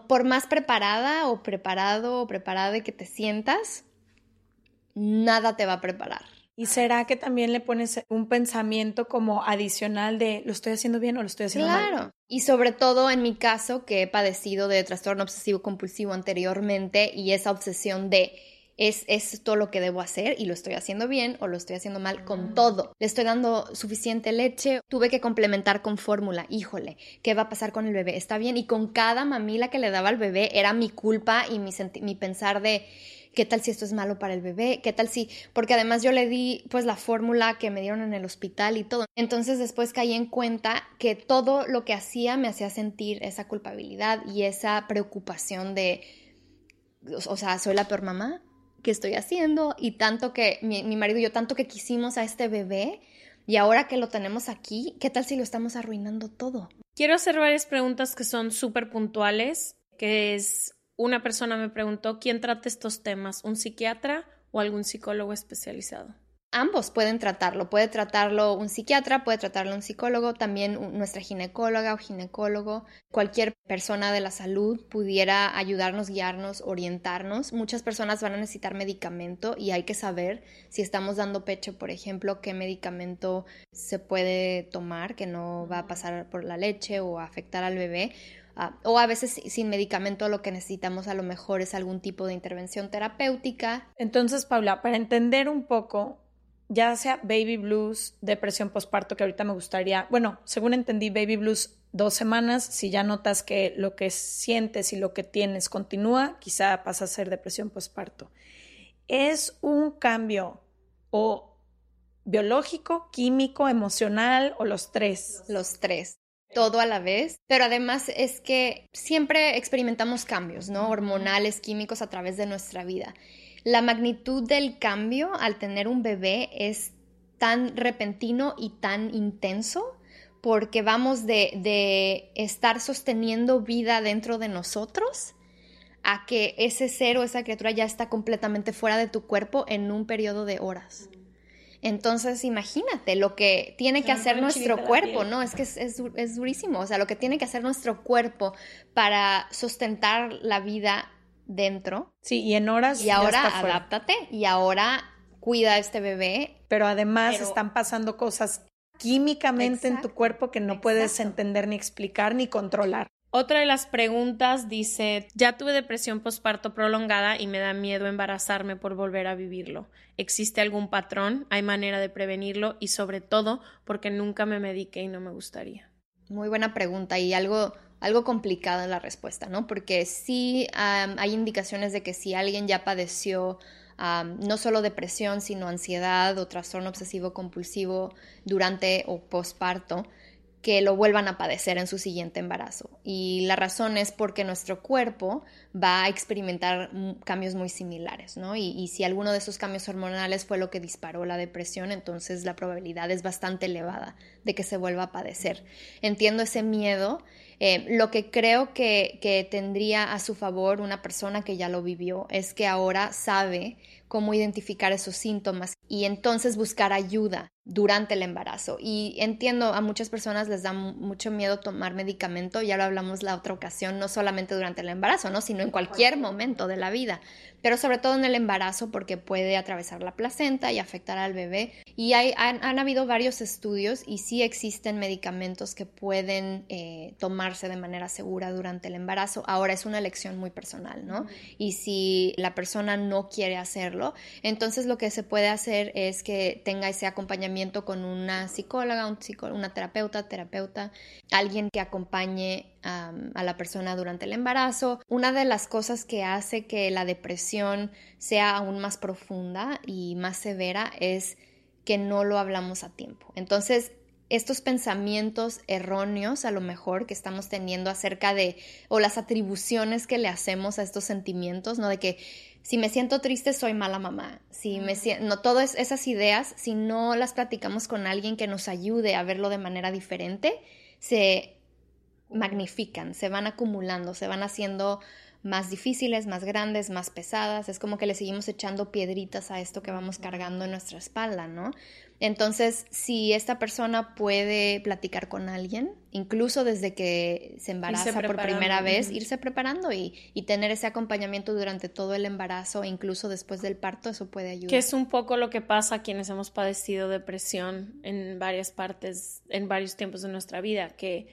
por más preparada o preparado o preparada de que te sientas, nada te va a preparar. ¿Y será que también le pones un pensamiento como adicional de lo estoy haciendo bien o lo estoy haciendo mal? Claro. Y sobre todo en mi caso, que he padecido de trastorno obsesivo compulsivo anteriormente y esa obsesión de es esto lo que debo hacer y lo estoy haciendo bien o lo estoy haciendo mal con todo. Le estoy dando suficiente leche, tuve que complementar con fórmula, híjole, ¿qué va a pasar con el bebé? Está bien y con cada mamila que le daba al bebé era mi culpa y mi, mi pensar de... ¿Qué tal si esto es malo para el bebé? ¿Qué tal si...? Porque además yo le di pues la fórmula que me dieron en el hospital y todo. Entonces después caí en cuenta que todo lo que hacía me hacía sentir esa culpabilidad y esa preocupación de, o sea, soy la peor mamá, que estoy haciendo y tanto que mi, marido y yo, tanto que quisimos a este bebé y ahora que lo tenemos aquí, ¿qué tal si lo estamos arruinando todo? Quiero hacer varias preguntas que son súper puntuales, que es, una persona me preguntó, ¿quién trata estos temas? ¿Un psiquiatra o algún psicólogo especializado? Ambos pueden tratarlo. Puede tratarlo un psiquiatra, puede tratarlo un psicólogo, también nuestra ginecóloga o ginecólogo. Cualquier persona de la salud pudiera ayudarnos, guiarnos, orientarnos. Muchas personas van a necesitar medicamento y hay que saber si estamos dando pecho, por ejemplo, qué medicamento se puede tomar que no va a pasar por la leche o afectar al bebé. Ah, o a veces sin medicamento lo que necesitamos a lo mejor es algún tipo de intervención terapéutica. Entonces, Paula, para entender un poco ya sea baby blues, depresión postparto, que ahorita me gustaría, bueno, según entendí, baby blues dos semanas, si ya notas que lo que sientes y lo que tienes continúa, quizá pasa a ser depresión postparto. Es un cambio o biológico, químico, emocional o los tres. Los tres todo a la vez, pero además es que siempre experimentamos cambios, ¿no? Hormonales, químicos a través de nuestra vida la magnitud del cambio al tener un bebé es tan repentino y tan intenso porque vamos de, estar sosteniendo vida dentro de nosotros a que ese ser o esa criatura ya está completamente fuera de tu cuerpo en un periodo de horas. Entonces, imagínate lo que tiene que hacer nuestro cuerpo, ¿no? Es que es, es, durísimo, o sea, lo que tiene que hacer nuestro cuerpo para sustentar la vida dentro. Sí, y en horas. Y ahora adáptate y ahora cuida a este bebé. Pero además están pasando cosas químicamente en tu cuerpo que no puedes entender ni explicar ni controlar. Otra de las preguntas dice, ya tuve depresión postparto prolongada y me da miedo embarazarme por volver a vivirlo. ¿Existe algún patrón? ¿Hay manera de prevenirlo? Y sobre todo, porque nunca me mediqué y no me gustaría. Muy buena pregunta y algo, algo complicada la respuesta, ¿no? Porque sí hay indicaciones de que si alguien ya padeció no solo depresión, sino ansiedad o trastorno obsesivo compulsivo durante o postparto, que lo vuelvan a padecer en su siguiente embarazo. Y la razón es porque nuestro cuerpo va a experimentar cambios muy similares, ¿no? Y, si alguno de esos cambios hormonales fue lo que disparó la depresión, entonces la probabilidad es bastante elevada de que se vuelva a padecer. Entiendo ese miedo. Eh, lo que creo que, que tendría a su favor una persona que ya lo vivió es que ahora sabe cómo identificar esos síntomas y entonces buscar ayuda durante el embarazo. Y entiendo, a muchas personas les da mucho miedo tomar medicamento, ya lo hablamos la otra ocasión, no solamente durante el embarazo, ¿no? sino en cualquier momento de la vida, pero sobre todo en el embarazo porque puede atravesar la placenta y afectar al bebé. Y hay, han, habido varios estudios y sí existen medicamentos que pueden eh, tomarse de manera segura durante el embarazo. Ahora es una elección muy personal, ¿no? Y si la persona no quiere hacerlo, entonces lo que se puede hacer es que tenga ese acompañamiento con una psicóloga, un una terapeuta, terapeuta, alguien que acompañe a la persona durante el embarazo. Una de las cosas que hace que la depresión sea aún más profunda y más severa es que no lo hablamos a tiempo. Entonces, estos pensamientos erróneos a lo mejor que estamos teniendo acerca de o las atribuciones que le hacemos a estos sentimientos, ¿no? De que si me siento triste soy mala mamá, si me no todas esas ideas, si no las platicamos con alguien que nos ayude a verlo de manera diferente, se magnifican, se van acumulando, se van haciendo más difíciles, más grandes, más pesadas, es como que le seguimos echando piedritas a esto que vamos cargando en nuestra espalda, ¿no? Entonces, si esta persona puede platicar con alguien, incluso desde que se embaraza por primera vez, irse preparando y, tener ese acompañamiento durante todo el embarazo e incluso después del parto, eso puede ayudar. Que es un poco lo que pasa a quienes hemos padecido depresión en varias partes, en varios tiempos de nuestra vida, que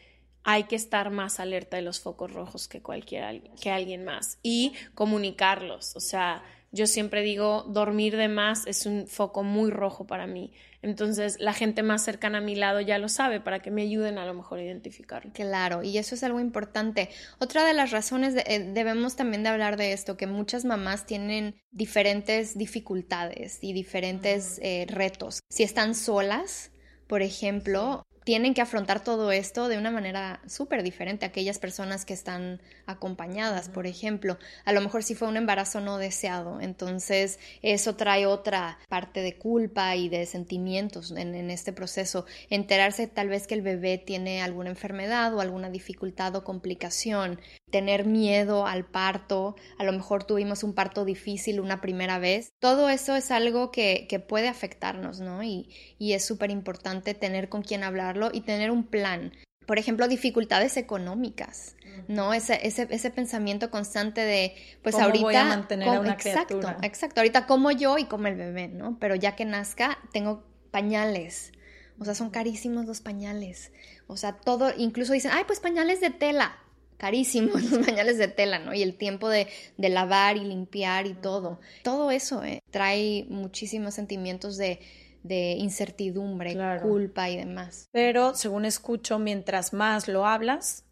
hay que estar más alerta de los focos rojos que cualquier que alguien más y comunicarlos, o sea, yo siempre digo, dormir de más es un foco muy rojo para mí. Entonces, la gente más cercana a mi lado ya lo sabe para que me ayuden a lo mejor a identificarlo. Claro, y eso es algo importante. Otra de las razones, eh, debemos también de hablar de esto, que muchas mamás tienen diferentes dificultades y diferentes eh, retos. Si están solas, por ejemplo, tienen que afrontar todo esto de una manera súper diferente a aquellas personas que están acompañadas, por ejemplo. A lo mejor si fue un embarazo no deseado, entonces eso trae otra parte de culpa y de sentimientos en, en este proceso. Enterarse tal vez que el bebé tiene alguna enfermedad o alguna dificultad o complicación, tener miedo al parto, a lo mejor tuvimos un parto difícil una primera vez. Todo eso es algo que, que puede afectarnos, ¿no? Y, y es súper importante tener con quién hablar y tener un plan. Por ejemplo, dificultades económicas, ¿no? Ese, ese, ese pensamiento constante de, pues ahorita... Voy a mantener a una exacto, criatura? exacto. Ahorita como yo y como el bebé, ¿no? Pero ya que nazca, tengo pañales. O sea, son carísimos los pañales. O sea, todo, incluso dicen, ay, pues pañales de tela. Carísimos los pañales de tela, ¿no? Y el tiempo de, de lavar y limpiar y todo. Todo eso ¿eh? trae muchísimos sentimientos de de incertidumbre, culpa y demás. Pero según escucho, mientras más lo hablas,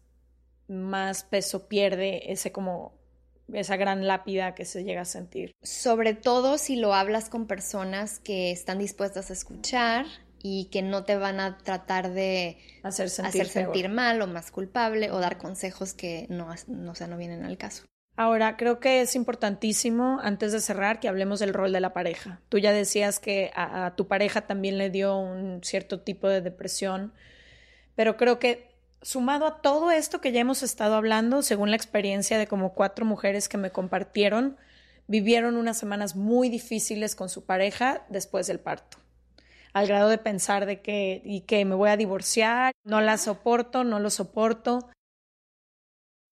más peso pierde ese como esa gran lápida que se llega a sentir. Sobre todo si lo hablas con personas que están dispuestas a escuchar y que no te van a tratar de hacer sentir, sentir mal o más culpable o dar consejos que no, no, no vienen al caso. Ahora, creo que es importantísimo, antes de cerrar, que hablemos del rol de la pareja. Tú ya decías que a, tu pareja también le dio un cierto tipo de depresión, pero creo que sumado a todo esto que ya hemos estado hablando, según la experiencia de como cuatro mujeres que me compartieron, vivieron unas semanas muy difíciles con su pareja después del parto. al grado de pensar de que, y que me voy a divorciar, no la soporto, no lo soporto.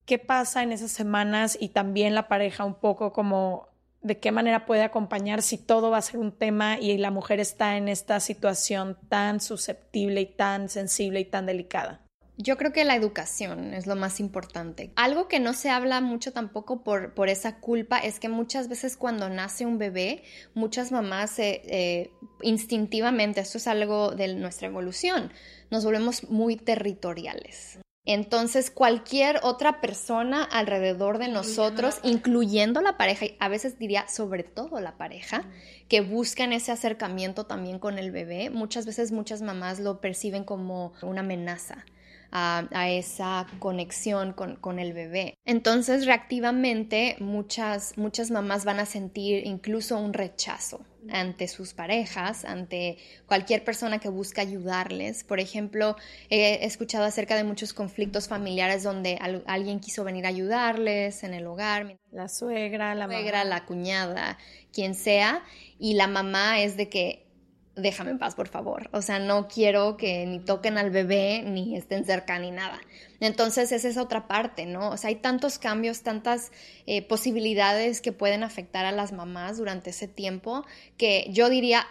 ¿Qué pasa en esas semanas y también la pareja un poco como de qué manera puede acompañar si todo va a ser un tema y la mujer está en esta situación tan susceptible y tan sensible y tan delicada? Yo creo que la educación es lo más importante. Algo que no se habla mucho tampoco por, por esa culpa es que muchas veces cuando nace un bebé, muchas mamás eh, instintivamente, esto es algo de nuestra evolución, nos volvemos muy territoriales. Entonces, cualquier otra persona alrededor de nosotros, incluyendo la pareja, y a veces diría sobre todo la pareja, que buscan ese acercamiento también con el bebé, muchas veces muchas mamás lo perciben como una amenaza a, esa conexión con, el bebé. Entonces, reactivamente, muchas, muchas mamás van a sentir incluso un rechazo ante sus parejas, ante cualquier persona que busca ayudarles. Por ejemplo, he escuchado acerca de muchos conflictos familiares donde alguien quiso venir a ayudarles en el hogar. La suegra, la, suegra, la cuñada, quien sea, y la mamá es de que déjame en paz, por favor. O sea, no quiero que ni toquen al bebé, ni estén cerca, ni nada. Entonces, esa es otra parte, ¿no? O sea, hay tantos cambios, tantas eh, posibilidades que pueden afectar a las mamás durante ese tiempo, que yo diría,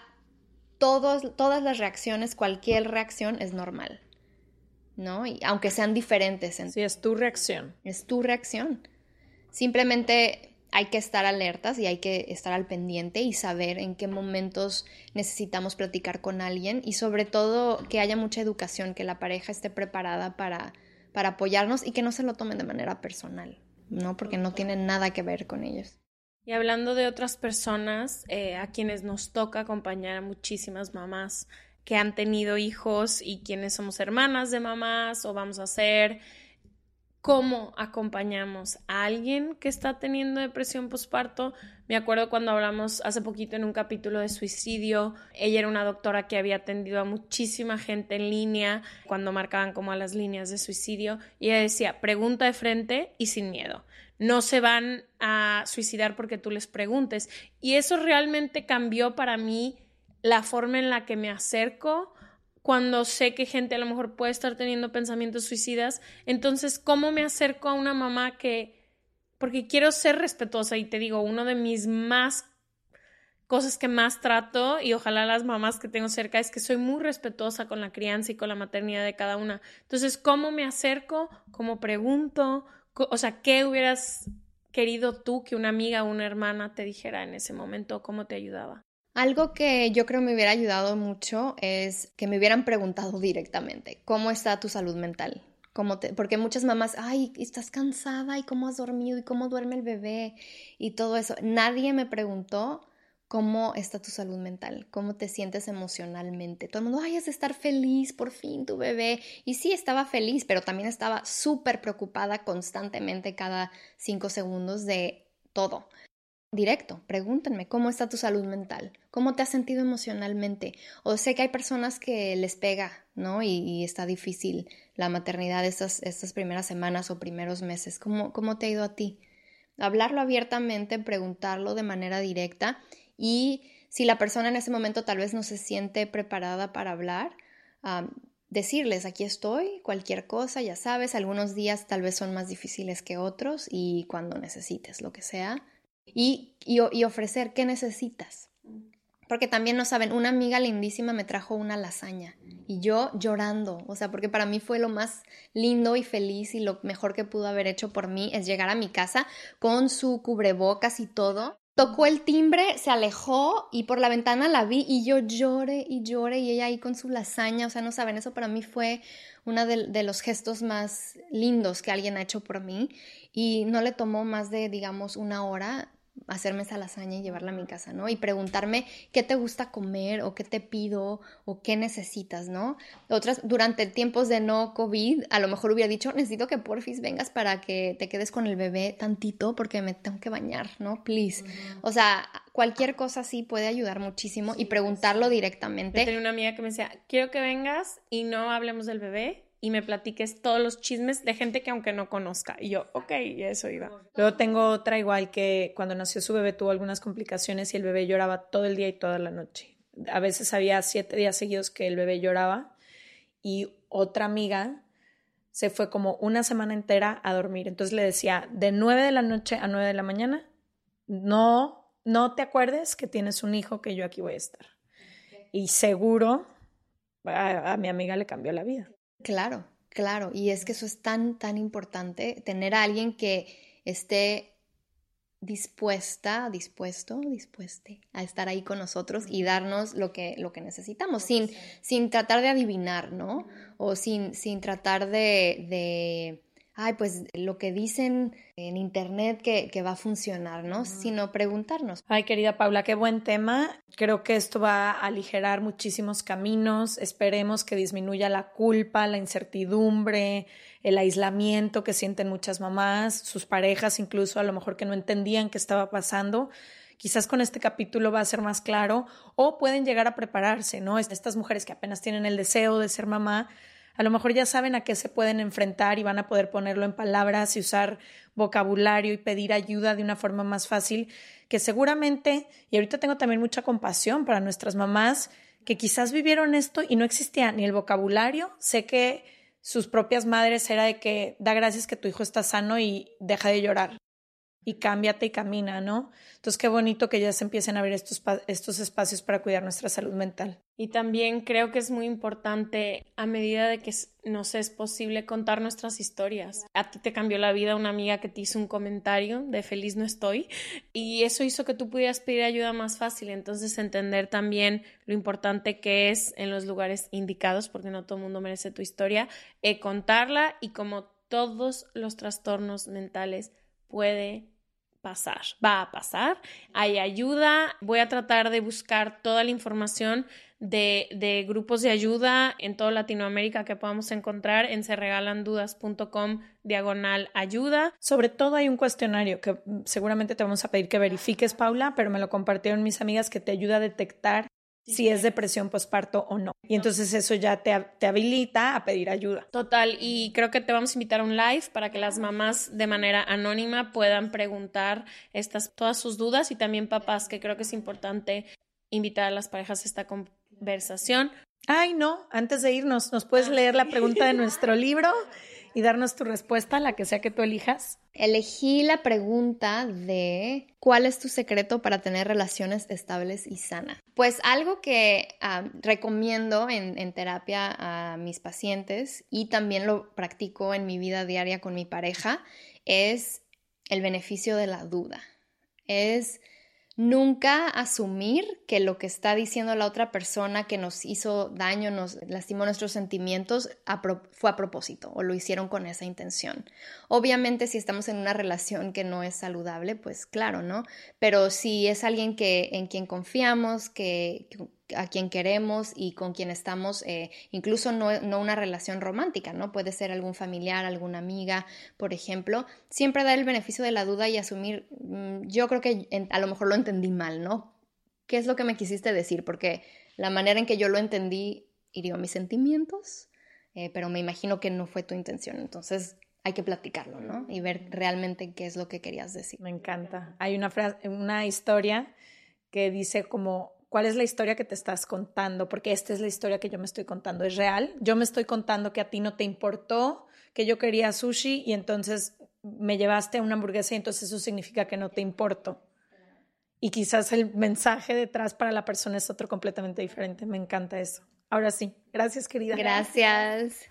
todos, todas las reacciones, cualquier reacción es normal, ¿no? Y aunque sean diferentes. Sí, es tu reacción. Es tu reacción. Simplemente hay que estar alertas y hay que estar al pendiente y saber en qué momentos necesitamos platicar con alguien y sobre todo que haya mucha educación, que la pareja esté preparada para, para apoyarnos y que no se lo tomen de manera personal, ¿no? Porque no tiene nada que ver con ellos. Y hablando de otras personas, eh, a quienes nos toca acompañar a muchísimas mamás que han tenido hijos y quienes somos hermanas de mamás o vamos a ser cómo acompañamos a alguien que está teniendo depresión postparto. Me acuerdo cuando hablamos hace poquito en un capítulo de suicidio, ella era una doctora que había atendido a muchísima gente en línea cuando marcaban como a las líneas de suicidio y ella decía, pregunta de frente y sin miedo. No se van a suicidar porque tú les preguntes. Y eso realmente cambió para mí la forma en la que me acerco cuando sé que gente a lo mejor puede estar teniendo pensamientos suicidas. Entonces, ¿cómo me acerco a una mamá que... Porque quiero ser respetuosa y te digo, uno de mis más cosas que más trato y ojalá las mamás que tengo cerca es que soy muy respetuosa con la crianza y con la maternidad de cada una. Entonces, ¿cómo me acerco? ¿Cómo pregunto? O sea, ¿qué hubieras querido tú que una amiga o una hermana te dijera en ese momento? ¿Cómo te ayudaba? Algo que yo creo me hubiera ayudado mucho es que me hubieran preguntado directamente, ¿cómo está tu salud mental? ¿Cómo te... Porque muchas mamás, ay, estás cansada y cómo has dormido y cómo duerme el bebé y todo eso. Nadie me preguntó cómo está tu salud mental, cómo te sientes emocionalmente. Todo el mundo, ay, de estar feliz, por fin tu bebé. Y sí, estaba feliz, pero también estaba súper preocupada constantemente cada cinco segundos de todo directo, pregúntenme cómo está tu salud mental, cómo te has sentido emocionalmente. O sé que hay personas que les pega, ¿no? Y, está difícil la maternidad estas, estas primeras semanas o primeros meses. ¿Cómo, ¿Cómo te ha ido a ti? Hablarlo abiertamente, preguntarlo de manera directa y si la persona en ese momento tal vez no se siente preparada para hablar, decirles, aquí estoy, cualquier cosa, ya sabes, algunos días tal vez son más difíciles que otros y cuando necesites lo que sea, y, y, ofrecer qué necesitas. Porque también no saben, una amiga lindísima me trajo una lasaña y yo llorando, o sea, porque para mí fue lo más lindo y feliz y lo mejor que pudo haber hecho por mí es llegar a mi casa con su cubrebocas y todo. Tocó el timbre, se alejó y por la ventana la vi y yo lloré y lloré y ella ahí con su lasaña, o sea, no saben, eso para mí fue uno de, de los gestos más lindos que alguien ha hecho por mí y no le tomó más de, digamos, una hora hacerme esa lasaña y llevarla a mi casa, ¿no? Y preguntarme qué te gusta comer o qué te pido o qué necesitas, ¿no? Otras, durante tiempos de no COVID, a lo mejor hubiera dicho, necesito que porfis vengas para que te quedes con el bebé tantito porque me tengo que bañar, ¿no? Please. O sea, cualquier cosa así puede ayudar muchísimo y preguntarlo directamente. Yo tenía una amiga que me decía, quiero que vengas y no hablemos del bebé, y me platiques todos los chismes de gente que aunque no conozca. Y yo, ok, eso iba. Luego tengo otra igual que cuando nació su bebé tuvo algunas complicaciones y el bebé lloraba todo el día y toda la noche. A veces había siete días seguidos que el bebé lloraba y otra amiga se fue como una semana entera a dormir. Entonces le decía, de nueve de la noche a nueve de la mañana, no, no te acuerdes que tienes un hijo que yo aquí voy a estar. Y seguro a, a mi amiga le cambió la vida. Claro, claro. Y es que eso es tan, tan importante, tener a alguien que esté dispuesta, dispuesto, dispueste a estar ahí con nosotros y darnos lo que, lo que necesitamos, sin, sin tratar de adivinar, ¿no? O sin, sin tratar de, de ay, pues lo que dicen en internet que, que va a funcionar, ¿no? Sino preguntarnos. Ay, querida Paula, qué buen tema. Creo que esto va a aligerar muchísimos caminos. Esperemos que disminuya la culpa, la incertidumbre, el aislamiento que sienten muchas mamás, sus parejas incluso a lo mejor que no entendían qué estaba pasando. Quizás con este capítulo va a ser más claro o pueden llegar a prepararse, ¿no? Estas mujeres que apenas tienen el deseo de ser mamá, a lo mejor ya saben a qué se pueden enfrentar y van a poder ponerlo en palabras y usar vocabulario y pedir ayuda de una forma más fácil, que seguramente, y ahorita tengo también mucha compasión para nuestras mamás que quizás vivieron esto y no existía ni el vocabulario. Sé que sus propias madres era de que da gracias que tu hijo está sano y deja de llorar y cámbiate y camina, ¿no? Entonces, qué bonito que ya se empiecen a abrir estos, estos espacios para cuidar nuestra salud mental. Y también creo que es muy importante, a medida de que nos es posible, contar nuestras historias. A ti te cambió la vida una amiga que te hizo un comentario de feliz no estoy y eso hizo que tú pudieras pedir ayuda más fácil. Entonces, entender también lo importante que es en los lugares indicados, porque no todo el mundo merece tu historia, eh, contarla y como todos los trastornos mentales puede pasar, va a pasar, hay ayuda, voy a tratar de buscar toda la información de, de, grupos de ayuda en toda Latinoamérica que podamos encontrar en serregalandudas.com diagonal ayuda. Sobre todo hay un cuestionario que seguramente te vamos a pedir que verifiques, Paula, pero me lo compartieron mis amigas que te ayuda a detectar si es depresión postparto o no. Y entonces eso ya te, te, habilita a pedir ayuda. Total, y creo que te vamos a invitar a un live para que las mamás de manera anónima puedan preguntar estas, todas sus dudas y también papás, que creo que es importante invitar a las parejas a esta conversación. Ay, no, antes de irnos, ¿nos puedes leer la pregunta de nuestro libro? y darnos tu respuesta, la que sea que tú elijas? Elegí la pregunta de ¿cuál es tu secreto para tener relaciones estables y sanas? Pues algo que recomiendo en, en terapia a mis pacientes y también lo practico en mi vida diaria con mi pareja es el beneficio de la duda. Es Nunca asumir que lo que está diciendo la otra persona que nos hizo daño, nos lastimó nuestros sentimientos, fue a propósito o lo hicieron con esa intención. Obviamente si estamos en una relación que no es saludable, pues claro, ¿no? Pero si es alguien que, en quien confiamos, que, a quien queremos y con quien estamos, eh, incluso no, una relación romántica, ¿no? Puede ser algún familiar, alguna amiga, por ejemplo. Siempre dar el beneficio de la duda y asumir, mm, yo creo que a lo mejor lo entendí mal, ¿no? ¿Qué es lo que me quisiste decir? Porque la manera en que yo lo entendí hirió mis sentimientos, eh, pero me imagino que no fue tu intención. Entonces, hay que platicarlo, ¿no? Y ver realmente qué es lo que querías decir. Me encanta. Hay una, frase, una historia que dice como cuál es la historia que te estás contando, porque esta es la historia que yo me estoy contando, es real. Yo me estoy contando que a ti no te importó, que yo quería sushi y entonces me llevaste a una hamburguesa y entonces eso significa que no te importo. Y quizás el mensaje detrás para la persona es otro completamente diferente. Me encanta eso. Ahora sí, gracias querida. Gracias.